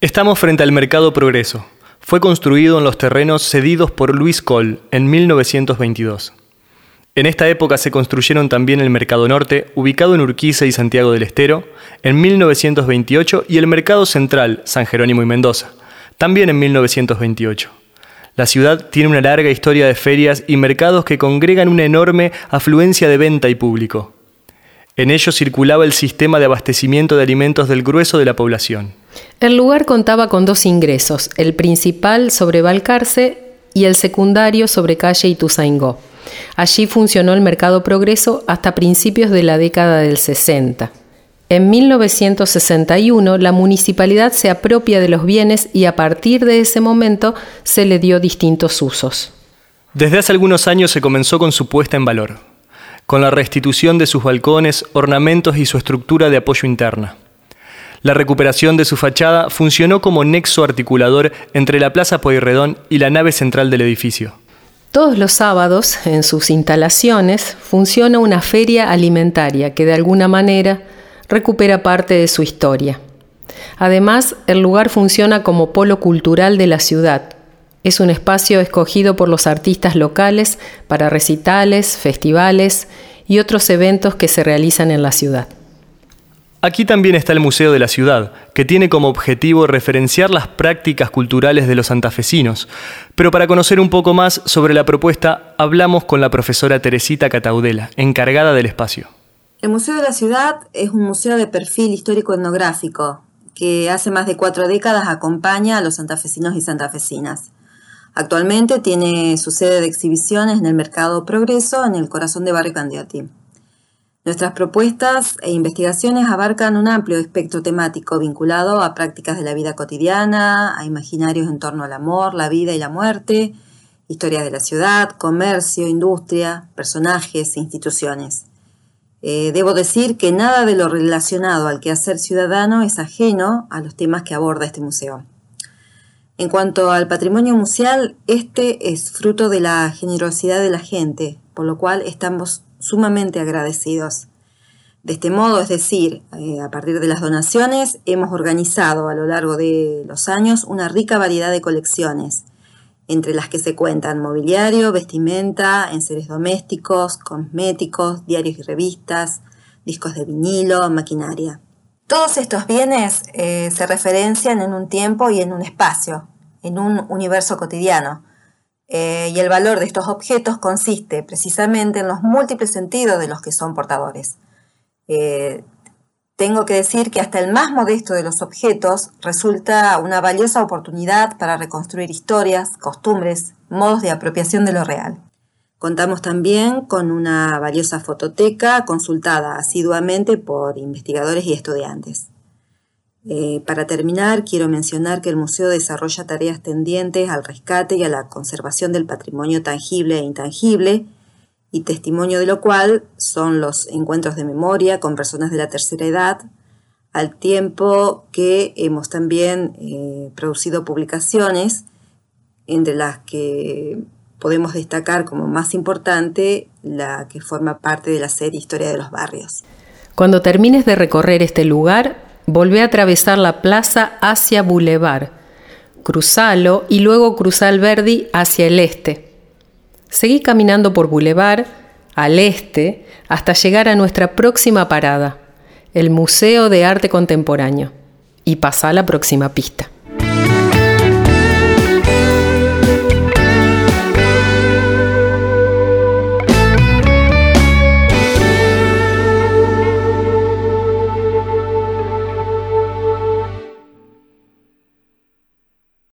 Estamos frente al Mercado Progreso. Fue construido en los terrenos cedidos por Luis Coll en 1922. En esta época se construyeron también el Mercado Norte, ubicado en Urquiza y Santiago del Estero, en 1928, y el Mercado Central, San Jerónimo y Mendoza, también en 1928. La ciudad tiene una larga historia de ferias y mercados que congregan una enorme afluencia de venta y público. En ellos circulaba el sistema de abastecimiento de alimentos del grueso de la población. El lugar contaba con dos ingresos, el principal sobre Balcarce y el secundario sobre calle Ituzaingó. Allí funcionó el mercado progreso hasta principios de la década del 60. En 1961 la municipalidad se apropia de los bienes y a partir de ese momento se le dio distintos usos. Desde hace algunos años se comenzó con su puesta en valor, con la restitución de sus balcones, ornamentos y su estructura de apoyo interna. La recuperación de su fachada funcionó como nexo articulador entre la Plaza Pueyrredón y la nave central del edificio. Todos los sábados, en sus instalaciones, funciona una feria alimentaria que de alguna manera recupera parte de su historia. Además, el lugar funciona como polo cultural de la ciudad. Es un espacio escogido por los artistas locales para recitales, festivales y otros eventos que se realizan en la ciudad. Aquí también está el Museo de la Ciudad, que tiene como objetivo referenciar las prácticas culturales de los santafesinos. Pero para conocer un poco más sobre la propuesta, hablamos con la profesora Teresita Cataudela, encargada del espacio. El Museo de la Ciudad es un museo de perfil histórico-etnográfico que hace más de cuatro décadas acompaña a los santafesinos y santafesinas. Actualmente tiene su sede de exhibiciones en el Mercado Progreso, en el corazón de Barrio Candiati. Nuestras propuestas e investigaciones abarcan un amplio espectro temático vinculado a prácticas de la vida cotidiana, a imaginarios en torno al amor, la vida y la muerte, historias de la ciudad, comercio, industria, personajes e instituciones. Eh, debo decir que nada de lo relacionado al quehacer ciudadano es ajeno a los temas que aborda este museo. En cuanto al patrimonio museal, este es fruto de la generosidad de la gente, por lo cual estamos sumamente agradecidos. De este modo, es decir, eh, a partir de las donaciones, hemos organizado a lo largo de los años una rica variedad de colecciones, entre las que se cuentan mobiliario, vestimenta, enseres domésticos, cosméticos, diarios y revistas, discos de vinilo, maquinaria. Todos estos bienes eh, se referencian en un tiempo y en un espacio, en un universo cotidiano, eh, y el valor de estos objetos consiste precisamente en los múltiples sentidos de los que son portadores. Eh, tengo que decir que hasta el más modesto de los objetos resulta una valiosa oportunidad para reconstruir historias, costumbres, modos de apropiación de lo real. Contamos también con una valiosa fototeca consultada asiduamente por investigadores y estudiantes. Eh, para terminar, quiero mencionar que el museo desarrolla tareas tendientes al rescate y a la conservación del patrimonio tangible e intangible, y testimonio de lo cual son los encuentros de memoria con personas de la tercera edad, al tiempo que hemos también eh, producido publicaciones, entre las que podemos destacar como más importante la que forma parte de la serie Historia de los Barrios. Cuando termines de recorrer este lugar, Volvé a atravesar la plaza hacia Boulevard. Cruzalo y luego cruza Verdi hacia el este. Seguí caminando por Boulevard al este hasta llegar a nuestra próxima parada, el Museo de Arte Contemporáneo, y pasá la próxima pista.